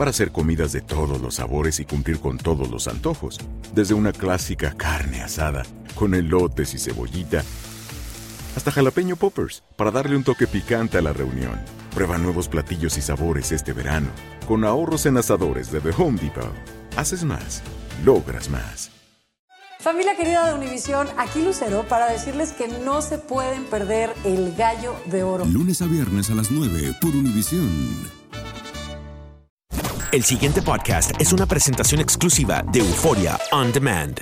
Para hacer comidas de todos los sabores y cumplir con todos los antojos, desde una clásica carne asada, con elotes y cebollita, hasta jalapeño poppers, para darle un toque picante a la reunión. Prueba nuevos platillos y sabores este verano, con ahorros en asadores de The Home Depot. Haces más, logras más. Familia querida de Univisión, aquí Lucero para decirles que no se pueden perder el gallo de oro. Lunes a viernes a las 9 por Univisión. El siguiente podcast es una presentación exclusiva de Euforia On Demand.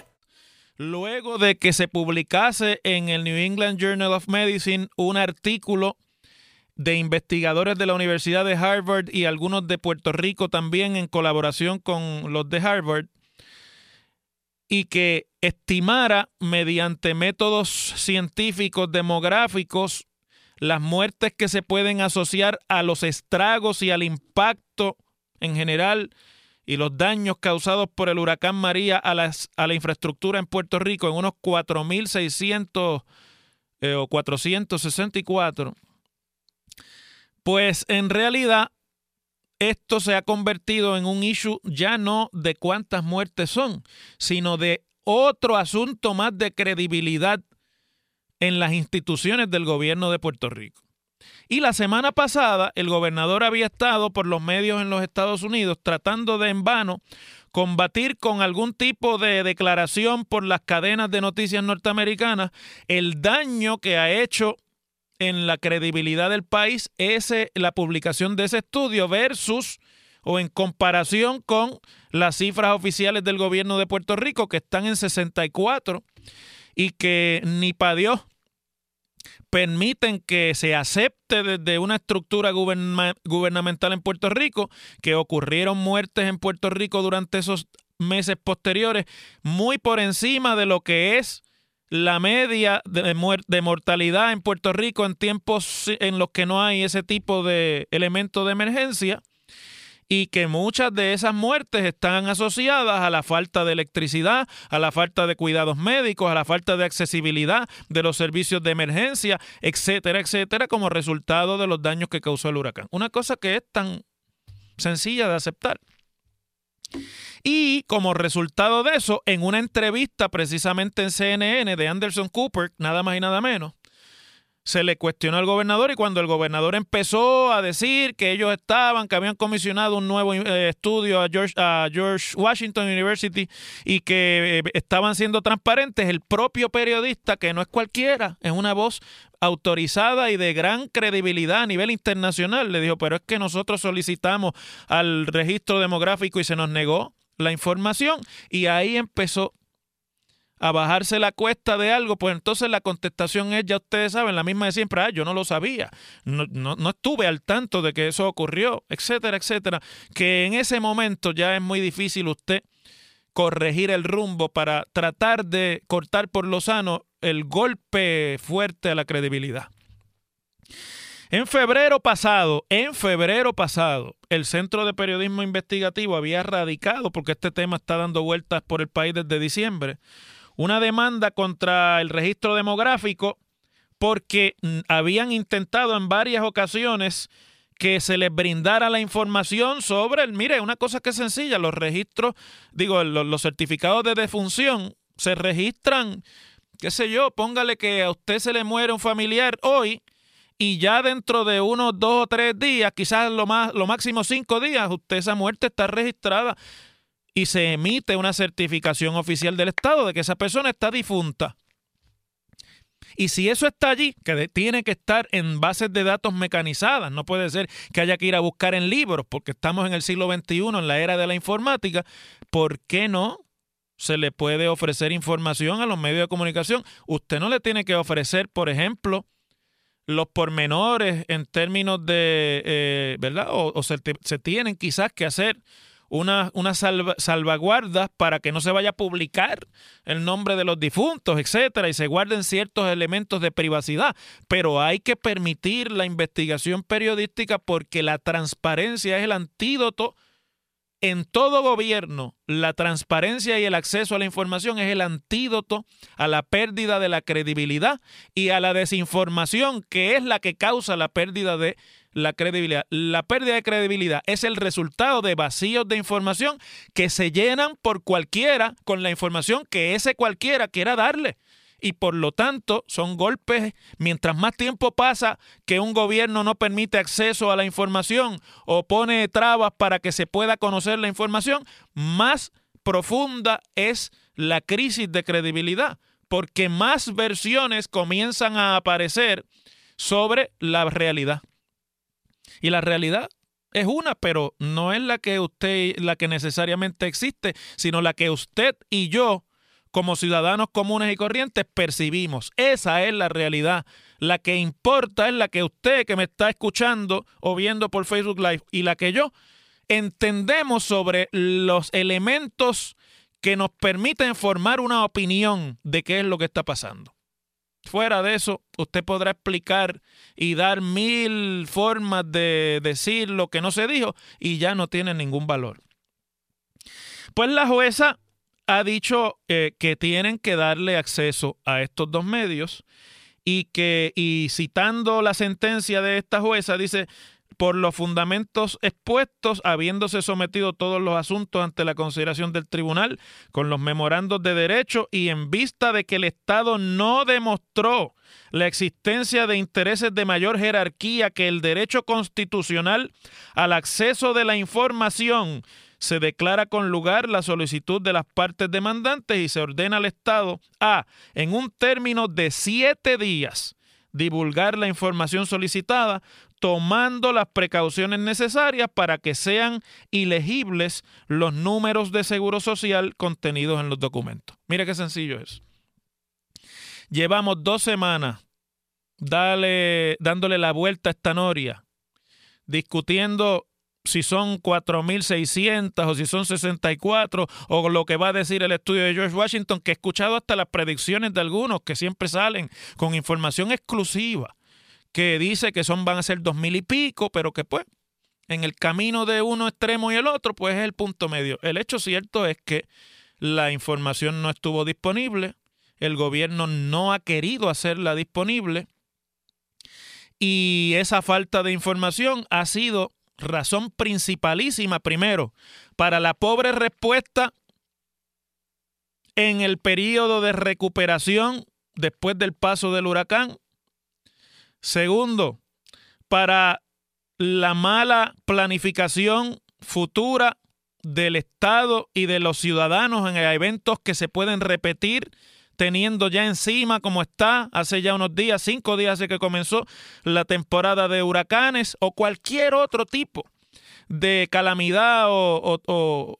Luego de que se publicase en el New England Journal of Medicine un artículo de investigadores de la Universidad de Harvard y algunos de Puerto Rico también en colaboración con los de Harvard, y que estimara mediante métodos científicos demográficos las muertes que se pueden asociar a los estragos y al impacto en general y los daños causados por el huracán María a, las, a la infraestructura en Puerto Rico en unos 4.600 eh, o 464, pues en realidad esto se ha convertido en un issue ya no de cuántas muertes son, sino de otro asunto más de credibilidad en las instituciones del gobierno de Puerto Rico. Y la semana pasada el gobernador había estado por los medios en los Estados Unidos tratando de en vano combatir con algún tipo de declaración por las cadenas de noticias norteamericanas el daño que ha hecho en la credibilidad del país ese, la publicación de ese estudio versus o en comparación con las cifras oficiales del gobierno de Puerto Rico que están en 64 y que ni para Dios permiten que se acepte desde una estructura gubernamental en Puerto Rico que ocurrieron muertes en Puerto Rico durante esos meses posteriores muy por encima de lo que es la media de, de, mortalidad en Puerto Rico en tiempos en los que no hay ese tipo de elementos de emergencia y que muchas de esas muertes están asociadas a la falta de electricidad, a la falta de cuidados médicos, a la falta de accesibilidad de los servicios de emergencia, etcétera, etcétera, como resultado de los daños que causó el huracán. Una cosa que es tan sencilla de aceptar. Y como resultado de eso, en una entrevista precisamente en CNN de Anderson Cooper, nada más y nada menos, se le cuestionó al gobernador y cuando el gobernador empezó a decir que ellos estaban, que habían comisionado un nuevo eh, estudio a George, a George, Washington University y que eh, estaban siendo transparentes, el propio periodista, que no es cualquiera, es una voz autorizada y de gran credibilidad a nivel internacional, le dijo, pero es que nosotros solicitamos al registro demográfico y se nos negó la información y ahí empezó a bajarse la cuesta de algo, pues entonces la contestación es, ya ustedes saben, la misma de siempre, ah, yo no lo sabía, no, no, no, estuve al tanto de que eso ocurrió, etcétera, etcétera, que en ese momento ya es muy difícil usted corregir el rumbo para tratar de cortar por lo sano el golpe fuerte a la credibilidad. En febrero pasado, en febrero pasado, el Centro de Periodismo Investigativo había radicado, porque este tema está dando vueltas por el país desde diciembre, una demanda contra el registro demográfico porque habían intentado en varias ocasiones que se les brindara la información sobre el, mire, una cosa que es sencilla, los registros, digo, los, los certificados de defunción se registran, qué sé yo, póngale que a usted se le muere un familiar hoy y ya dentro de unos dos o tres días, quizás lo, más, lo máximo cinco días, usted esa muerte está registrada y se emite una certificación oficial del Estado de que esa persona está difunta. Y si eso está allí, que tiene que estar en bases de datos mecanizadas, no puede ser que haya que ir a buscar en libros, porque estamos en el siglo XXI, en la era de la informática, ¿por qué no se le puede ofrecer información a los medios de comunicación? Usted no le tiene que ofrecer, por ejemplo, los pormenores en términos de, eh, ¿verdad? O, se, se tienen quizás que hacer unas una salvaguardas para que no se vaya a publicar el nombre de los difuntos, etcétera, y se guarden ciertos elementos de privacidad. Pero hay que permitir la investigación periodística porque la transparencia es el antídoto en todo gobierno, la transparencia y el acceso a la información es el antídoto a la pérdida de la credibilidad y a la desinformación, que es la que causa la pérdida de la credibilidad. La pérdida de credibilidad es el resultado de vacíos de información que se llenan por cualquiera con la información que ese cualquiera quiera darle y por lo tanto son golpes, mientras más tiempo pasa que un gobierno no permite acceso a la información o pone trabas para que se pueda conocer la información, más profunda es la crisis de credibilidad, porque más versiones comienzan a aparecer sobre la realidad. Y la realidad es una, pero no es la que usted, la que necesariamente existe, sino la que usted y yo como ciudadanos comunes y corrientes percibimos. Esa es la realidad. La que importa es la que usted que me está escuchando o viendo por Facebook Live y la que yo entendemos sobre los elementos que nos permiten formar una opinión de qué es lo que está pasando. Fuera de eso, usted podrá explicar y dar mil formas de decir lo que no se dijo y ya no tiene ningún valor. Pues la jueza ha dicho eh, que tienen que darle acceso a estos dos medios y que, y citando la sentencia de esta jueza, dice, por los fundamentos expuestos, habiéndose sometido todos los asuntos ante la consideración del tribunal, con los memorandos de derecho y en vista de que el Estado no demostró la existencia de intereses de mayor jerarquía que el derecho constitucional al acceso de la información se declara con lugar la solicitud de las partes demandantes y se ordena al Estado a, en un término de siete días, divulgar la información solicitada, tomando las precauciones necesarias para que sean ilegibles los números de seguro social contenidos en los documentos. Mira qué sencillo es. Llevamos dos semanas dándole la vuelta a esta noria, discutiendo si son 4.600 o si son 64 o lo que va a decir el estudio de George Washington, que he escuchado hasta las predicciones de algunos que siempre salen con información exclusiva, que dice que son van a ser 2.000 y pico, pero que pues en el camino de uno extremo y el otro, pues es el punto medio. El hecho cierto es que la información no estuvo disponible, el gobierno no ha querido hacerla disponible y esa falta de información ha sido razón principalísima, primero, para la pobre respuesta en el periodo de recuperación después del paso del huracán. Segundo, para la mala planificación futura del Estado y de los ciudadanos en eventos que se pueden repetir teniendo ya encima como está hace ya unos días, cinco días hace que comenzó la temporada de huracanes o cualquier otro tipo de calamidad o,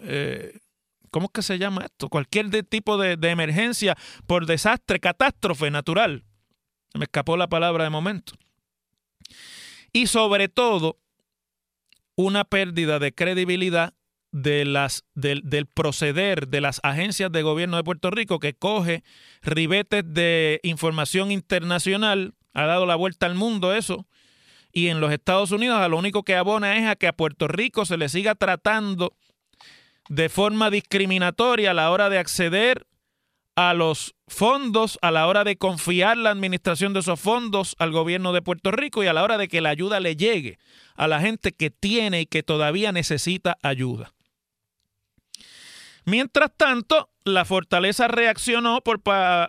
eh, ¿cómo es que se llama esto? Cualquier tipo de, de emergencia por desastre, catástrofe natural. Me escapó la palabra de momento. Y sobre todo, una pérdida de credibilidad de las, del, del, proceder de las agencias de gobierno de Puerto Rico que coge ribetes de información internacional, ha dado la vuelta al mundo eso, y en los Estados Unidos a lo único que abona es a que a Puerto Rico se le siga tratando de forma discriminatoria a la hora de acceder a los fondos, a la hora de confiar la administración de esos fondos al gobierno de Puerto Rico y a la hora de que la ayuda le llegue a la gente que tiene y que todavía necesita ayuda. Mientras tanto, la Fortaleza reaccionó por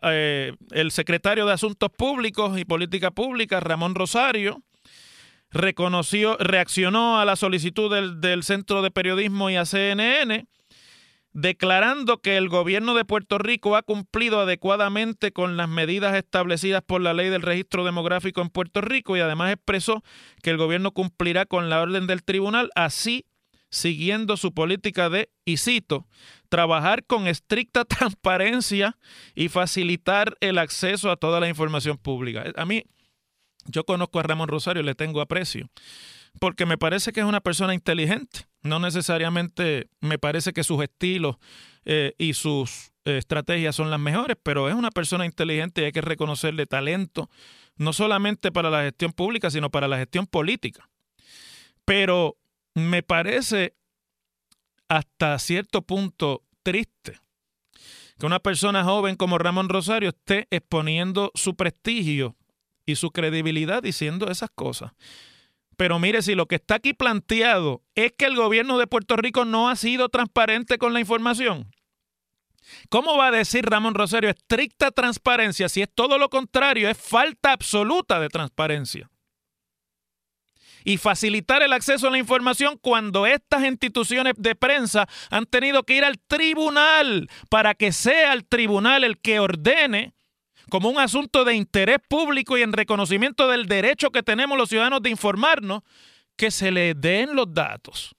eh, el secretario de Asuntos Públicos y Política Pública, Ramón Rosario, reconoció, reaccionó a la solicitud del, del Centro de Periodismo y a CNN, declarando que el gobierno de Puerto Rico ha cumplido adecuadamente con las medidas establecidas por la ley del registro demográfico en Puerto Rico y además expresó que el gobierno cumplirá con la orden del tribunal, así siguiendo su política de, y cito, trabajar con estricta transparencia y facilitar el acceso a toda la información pública. A mí, yo conozco a Ramón Rosario, le tengo aprecio. Porque me parece que es una persona inteligente. No necesariamente me parece que sus estilos eh, y sus eh, estrategias son las mejores, pero es una persona inteligente y hay que reconocerle talento, no solamente para la gestión pública, sino para la gestión política. Pero me parece hasta cierto punto triste que una persona joven como Ramón Rosario esté exponiendo su prestigio y su credibilidad diciendo esas cosas. Pero mire, si lo que está aquí planteado es que el gobierno de Puerto Rico no ha sido transparente con la información, ¿cómo va a decir Ramón Rosario estricta transparencia si es todo lo contrario, es falta absoluta de transparencia? y facilitar el acceso a la información cuando estas instituciones de prensa han tenido que ir al tribunal para que sea el tribunal el que ordene como un asunto de interés público y en reconocimiento del derecho que tenemos los ciudadanos de informarnos, que se le den los datos.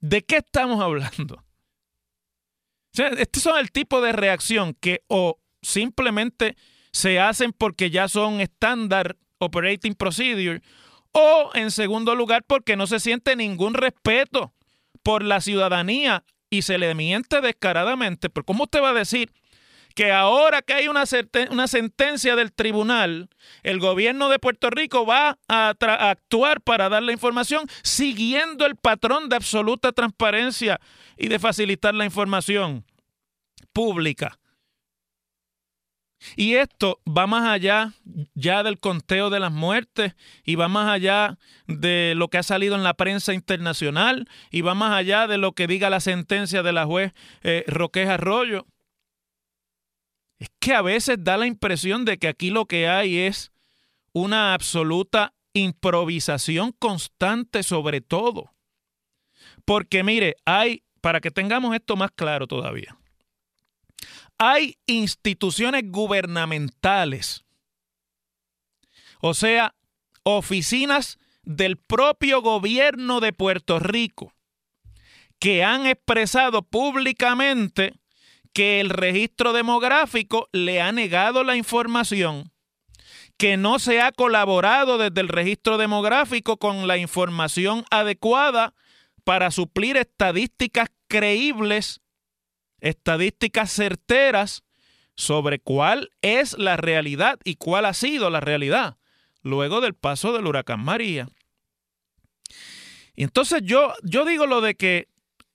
¿De qué estamos hablando? O sea, estos son el tipo de reacción que o simplemente se hacen porque ya son estándar operating procedure o en segundo lugar porque no se siente ningún respeto por la ciudadanía y se le miente descaradamente. Pero ¿cómo usted va a decir que ahora que hay una, sentencia del tribunal, el gobierno de Puerto Rico va a, actuar para dar la información siguiendo el patrón de absoluta transparencia y de facilitar la información pública? Y esto va más allá ya del conteo de las muertes y va más allá de lo que ha salido en la prensa internacional y va más allá de lo que diga la sentencia de la juez eh, Arroyo. Es que a veces da la impresión de que aquí lo que hay es una absoluta improvisación constante sobre todo. Porque mire, hay, para que tengamos esto más claro todavía, hay instituciones gubernamentales, o sea, oficinas del propio gobierno de Puerto Rico, que han expresado públicamente que el registro demográfico le ha negado la información, que no se ha colaborado desde el registro demográfico con la información adecuada para suplir estadísticas creíbles estadísticas certeras sobre cuál es la realidad y cuál ha sido la realidad luego del paso del huracán María. Y entonces yo, yo digo lo de que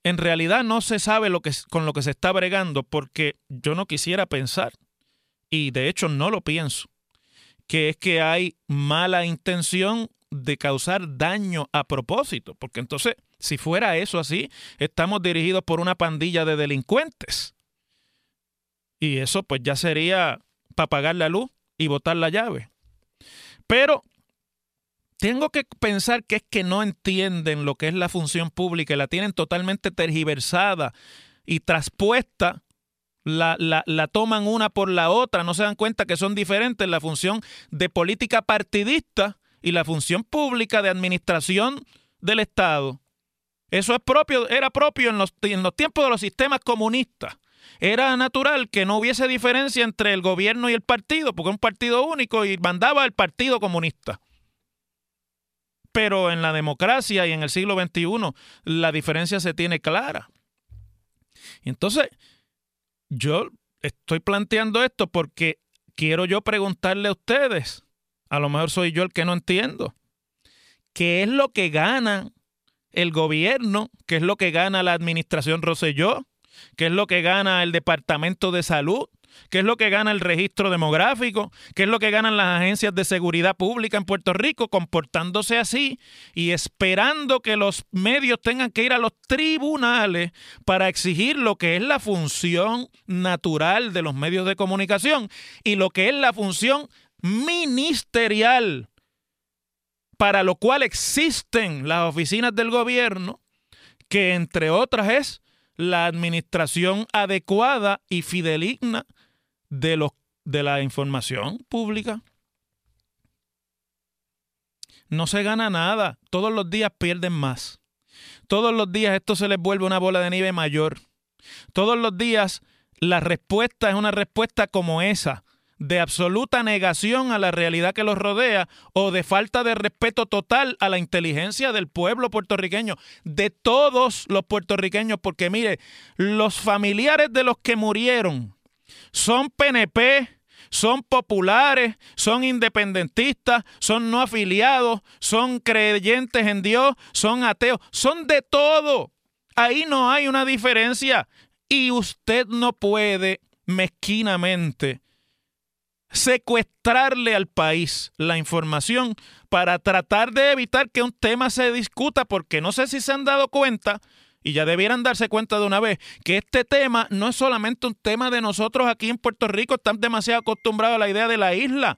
en realidad no se sabe lo que, con lo que se está bregando porque yo no quisiera pensar, y de hecho no lo pienso, que es que hay mala intención de causar daño a propósito, porque entonces si fuera eso así, estamos dirigidos por una pandilla de delincuentes. Y eso pues ya sería para pagar la luz y botar la llave. Pero tengo que pensar que es que no entienden lo que es la función pública y la tienen totalmente tergiversada y traspuesta. La, la, la, toman una por la otra, no se dan cuenta que son diferentes la función de política partidista y la función pública de administración del Estado. Eso es propio, era propio en los, en los tiempos de los sistemas comunistas. Era natural que no hubiese diferencia entre el gobierno y el partido, porque es un partido único y mandaba el Partido Comunista. Pero en la democracia y en el siglo XXI la diferencia se tiene clara. Entonces, yo estoy planteando esto porque quiero yo preguntarle a ustedes, a lo mejor soy yo el que no entiendo, ¿qué es lo que ganan el gobierno, qué es lo que gana la administración Roselló, qué es lo que gana el Departamento de Salud, qué es lo que gana el registro demográfico, qué es lo que ganan las agencias de seguridad pública en Puerto Rico, comportándose así y esperando que los medios tengan que ir a los tribunales para exigir lo que es la función natural de los medios de comunicación y lo que es la función ministerial para lo cual existen las oficinas del gobierno, que entre otras es la administración adecuada y fideligna de, los, de la información pública. No se gana nada, todos los días pierden más. Todos los días esto se les vuelve una bola de nieve mayor. Todos los días la respuesta es una respuesta como esa, de absoluta negación a la realidad que los rodea o de falta de respeto total a la inteligencia del pueblo puertorriqueño, de todos los puertorriqueños, porque mire, los familiares de los que murieron son PNP, son populares, son independentistas, son no afiliados, son creyentes en Dios, son ateos, son de todo. Ahí no hay una diferencia y usted no puede mezquinamente secuestrarle al país la información para tratar de evitar que un tema se discuta, porque no sé si se han dado cuenta, y ya debieran darse cuenta de una vez, que este tema no es solamente un tema de nosotros aquí en Puerto Rico, están demasiado acostumbrados a la idea de la isla.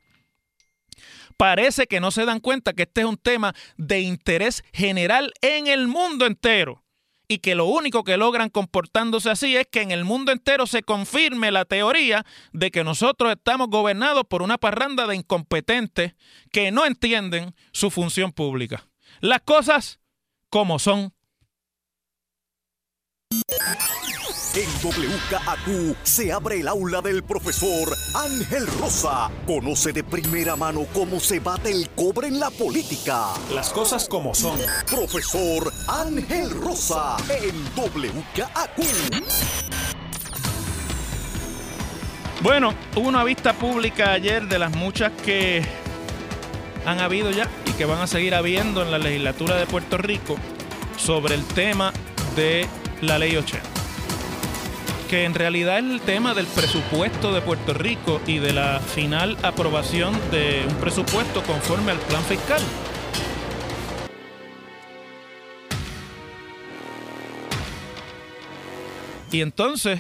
Parece que no se dan cuenta que este es un tema de interés general en el mundo entero y que lo único que logran comportándose así es que en el mundo entero se confirme la teoría de que nosotros estamos gobernados por una parranda de incompetentes que no entienden su función pública. Las cosas como son. En WKAQ se abre el aula del profesor Ángel Rosa. Conoce de primera mano cómo se bate el cobre en la política. Las cosas como son. Profesor Ángel Rosa en WKAQ. Bueno, hubo una vista pública ayer de las muchas que han habido ya y que van a seguir habiendo en la legislatura de Puerto Rico sobre el tema de la ley 80 que en realidad es el tema del presupuesto de Puerto Rico y de la final aprobación de un presupuesto conforme al plan fiscal. Y entonces,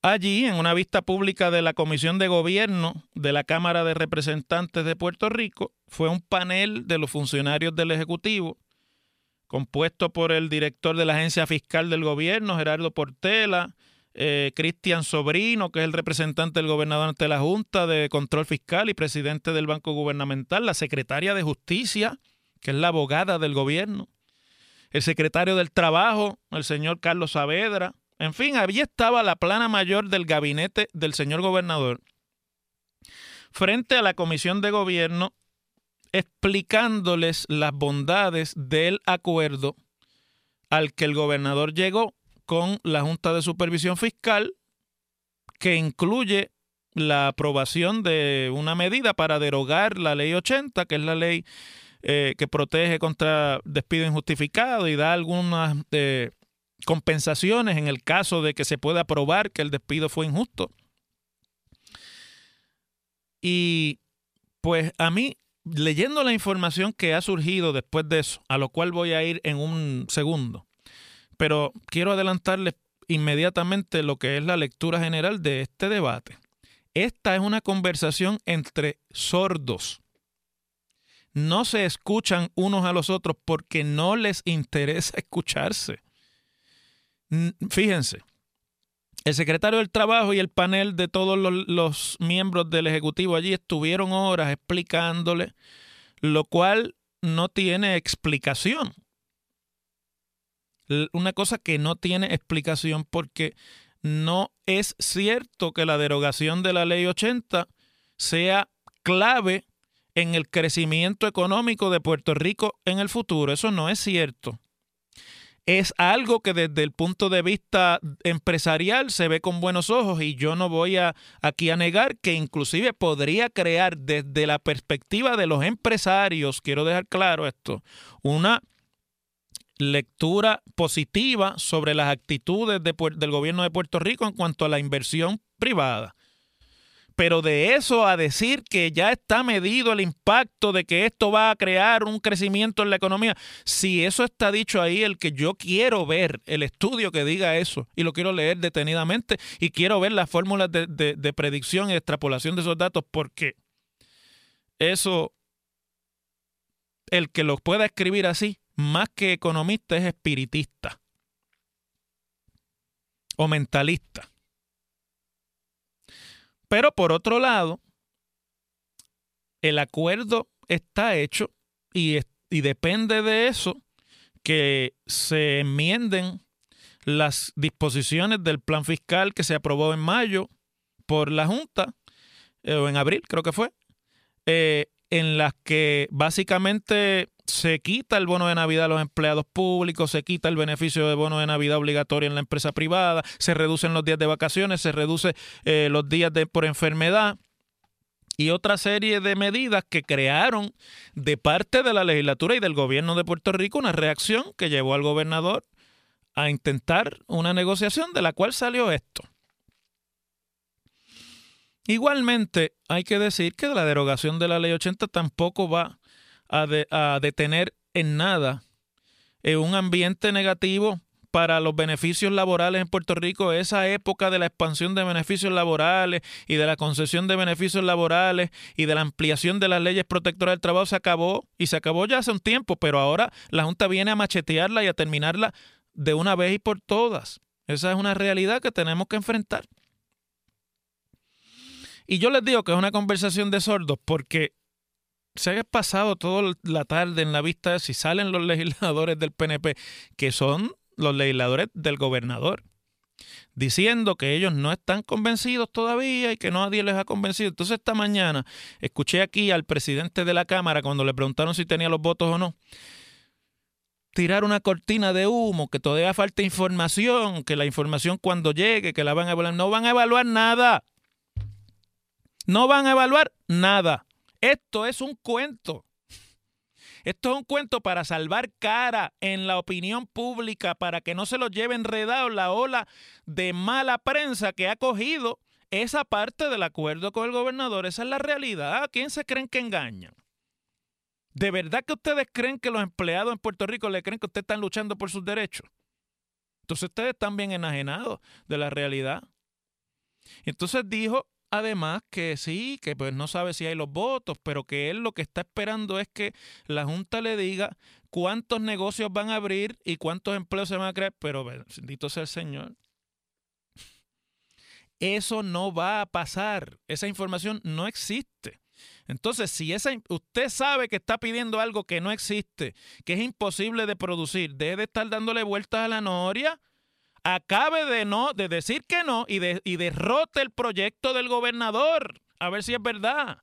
allí, en una vista pública de la Comisión de Gobierno de la Cámara de Representantes de Puerto Rico, fue un panel de los funcionarios del Ejecutivo compuesto por el director de la Agencia Fiscal del Gobierno, Gerardo Portela, eh, Cristian Sobrino, que es el representante del gobernador ante la Junta de Control Fiscal y presidente del Banco Gubernamental, la secretaria de Justicia, que es la abogada del gobierno, el secretario del Trabajo, el señor Carlos Saavedra, en fin, allí estaba la plana mayor del gabinete del señor gobernador. Frente a la Comisión de Gobierno explicándoles las bondades del acuerdo al que el gobernador llegó con la Junta de Supervisión Fiscal, que incluye la aprobación de una medida para derogar la ley 80, que es la ley eh, que protege contra despido injustificado y da algunas eh, compensaciones en el caso de que se pueda probar que el despido fue injusto. Y pues a mí leyendo la información que ha surgido después de eso, a lo cual voy a ir en un segundo, pero quiero adelantarles inmediatamente lo que es la lectura general de este debate. Esta es una conversación entre sordos. No se escuchan unos a los otros porque no les interesa escucharse. Fíjense, el secretario del Trabajo y el panel de todos los, miembros del Ejecutivo allí estuvieron horas explicándole, lo cual no tiene explicación. Una cosa que no tiene explicación porque no es cierto que la derogación de la ley 80 sea clave en el crecimiento económico de Puerto Rico en el futuro. Eso no es cierto es algo que desde el punto de vista empresarial se ve con buenos ojos y yo no voy a, aquí a negar que inclusive podría crear desde la perspectiva de los empresarios, quiero dejar claro esto, una lectura positiva sobre las actitudes del gobierno de Puerto Rico en cuanto a la inversión privada. Pero de eso a decir que ya está medido el impacto de que esto va a crear un crecimiento en la economía, si eso está dicho ahí, el que yo quiero ver, el estudio que diga eso, y lo quiero leer detenidamente, y quiero ver las fórmulas de, de predicción y extrapolación de esos datos, porque eso, el que lo pueda escribir así, más que economista, es espiritista o mentalista. Pero por otro lado, el acuerdo está hecho y, depende de eso que se enmienden las disposiciones del plan fiscal que se aprobó en mayo por la Junta, eh, o en abril creo que fue, eh, en las que básicamente se quita el bono de Navidad a los empleados públicos, se quita el beneficio de bono de Navidad obligatorio en la empresa privada, se reducen los días de vacaciones, se reduce eh, los días de, por enfermedad y otra serie de medidas que crearon de parte de la legislatura y del gobierno de Puerto Rico una reacción que llevó al gobernador a intentar una negociación de la cual salió esto. Igualmente, hay que decir que la derogación de la ley 80 tampoco va a, detener en nada eh, un ambiente negativo para los beneficios laborales en Puerto Rico, esa época de la expansión de beneficios laborales y de la concesión de beneficios laborales y de la ampliación de las leyes protectoras del trabajo se acabó y se acabó ya hace un tiempo, pero ahora la Junta viene a machetearla y a terminarla de una vez y por todas. Esa es una realidad que tenemos que enfrentar. Y yo les digo que es una conversación de sordos porque se ha pasado toda la tarde en la vista si salen los legisladores del PNP, que son los legisladores del gobernador, diciendo que ellos no están convencidos todavía y que nadie les ha convencido. Entonces esta mañana escuché aquí al presidente de la Cámara cuando le preguntaron si tenía los votos o no, tirar una cortina de humo, que todavía falta información, que la información cuando llegue, que la van a evaluar. No van a evaluar nada. No van a evaluar nada. Esto es un cuento. Esto es un cuento para salvar cara en la opinión pública, para que no se lo lleve enredado la ola de mala prensa que ha cogido esa parte del acuerdo con el gobernador. Esa es la realidad. ¿A quién se creen que engañan? ¿De verdad que ustedes creen que los empleados en Puerto Rico le creen que ustedes están luchando por sus derechos? Entonces ustedes están bien enajenados de la realidad. Entonces dijo además que sí, que pues no sabe si hay los votos, pero que él lo que está esperando es que la Junta le diga cuántos negocios van a abrir y cuántos empleos se van a crear, pero bendito sea el Señor. Eso no va a pasar, esa información no existe. Entonces, si usted sabe que está pidiendo algo que no existe, que es imposible de producir, debe de estar dándole vueltas a la noria acabe de no, de decir que no y, de, y derrote el proyecto del gobernador. A ver si es verdad.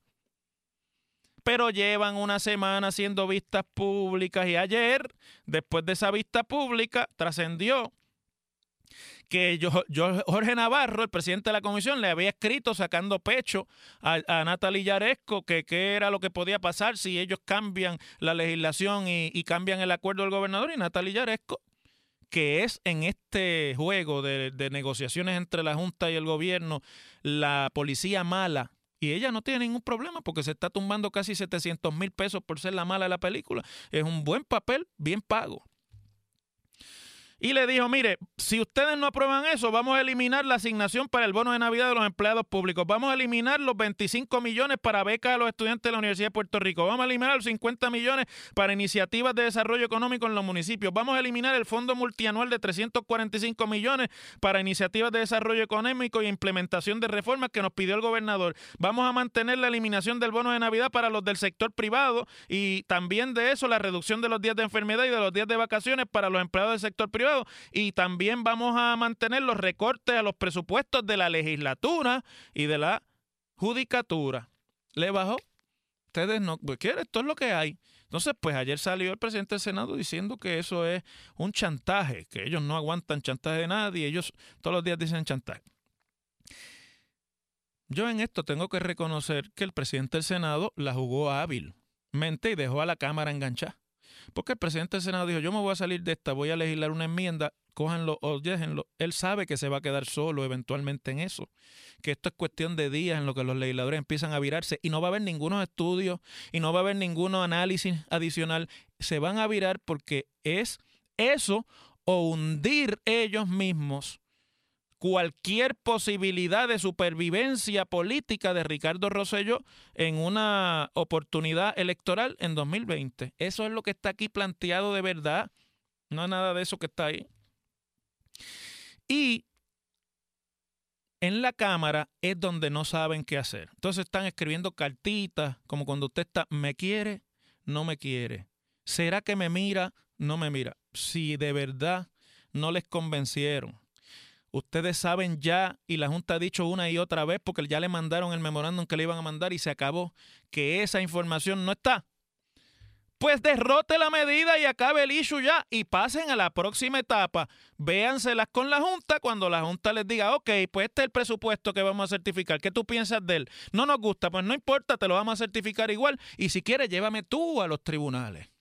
Pero llevan una semana haciendo vistas públicas y ayer, después de esa vista pública, trascendió que yo, Jorge Navarro, el presidente de la comisión, le había escrito sacando pecho a, Natalie Yaresco que qué era lo que podía pasar si ellos cambian la legislación y, y cambian el acuerdo del gobernador. Y Natalie Yaresco que es en este juego de, negociaciones entre la Junta y el gobierno la policía mala. Y ella no tiene ningún problema porque se está tumbando casi 700 mil pesos por ser la mala de la película. Es un buen papel, bien pago y le dijo, mire, si ustedes no aprueban eso, vamos a eliminar la asignación para el bono de Navidad de los empleados públicos, vamos a eliminar los 25 millones para becas a los estudiantes de la Universidad de Puerto Rico, vamos a eliminar los 50 millones para iniciativas de desarrollo económico en los municipios, vamos a eliminar el fondo multianual de 345 millones para iniciativas de desarrollo económico y implementación de reformas que nos pidió el gobernador, vamos a mantener la eliminación del bono de Navidad para los del sector privado y también de eso la reducción de los días de enfermedad y de los días de vacaciones para los empleados del sector privado y también vamos a mantener los recortes a los presupuestos de la legislatura y de la judicatura. ¿Le bajó? Ustedes no pues, quieren, esto es lo que hay. Entonces, pues ayer salió el presidente del Senado diciendo que eso es un chantaje, que ellos no aguantan chantaje de nadie, ellos todos los días dicen chantaje. Yo en esto tengo que reconocer que el presidente del Senado la jugó hábilmente y dejó a la Cámara enganchada. Porque el presidente del Senado dijo, yo me voy a salir de esta, voy a legislar una enmienda, cójanlo o déjenlo. Él sabe que se va a quedar solo eventualmente en eso, que esto es cuestión de días en lo que los legisladores empiezan a virarse y no va a haber ningunos estudios y no va a haber ningún análisis adicional. Se van a virar porque es eso o hundir ellos mismos cualquier posibilidad de supervivencia política de Ricardo Rosello en una oportunidad electoral en 2020. Eso es lo que está aquí planteado de verdad. No es nada de eso que está ahí. Y en la Cámara es donde no saben qué hacer. Entonces están escribiendo cartitas, como cuando usted está, me quiere, no me quiere. ¿Será que me mira? No me mira. Si de verdad no les convencieron Ustedes saben ya, y la Junta ha dicho una y otra vez, porque ya le mandaron el memorándum que le iban a mandar y se acabó, que esa información no está. Pues derrote la medida y acabe el issue ya y pasen a la próxima etapa. Véanselas con la Junta cuando la Junta les diga, ok, pues este es el presupuesto que vamos a certificar. ¿Qué tú piensas de él? No nos gusta, pues no importa, te lo vamos a certificar igual. Y si quieres, llévame tú a los tribunales.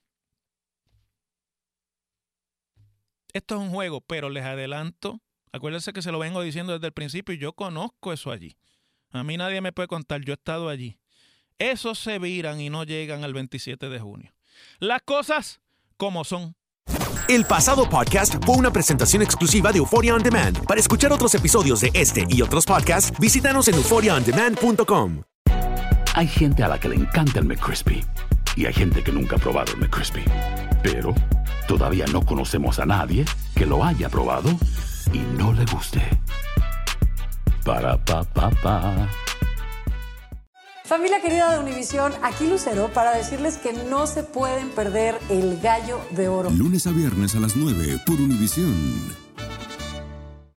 Esto es un juego, pero les adelanto Acuérdense que se lo vengo diciendo desde el principio y yo conozco eso allí. A mí nadie me puede contar, yo he estado allí. Esos se viran y no llegan al 27 de junio. Las cosas como son. El pasado podcast fue una presentación exclusiva de Euphoria On Demand. Para escuchar otros episodios de este y otros podcasts, visítanos en euphoriaondemand.com. Hay gente a la que le encanta el McCrispy y hay gente que nunca ha probado el McCrispy. Pero todavía no conocemos a nadie que lo haya probado y no le guste. Para pa pa pa. Familia querida de Univisión, aquí Lucero para decirles que no se pueden perder el gallo de oro. Lunes a viernes a las 9 por Univisión.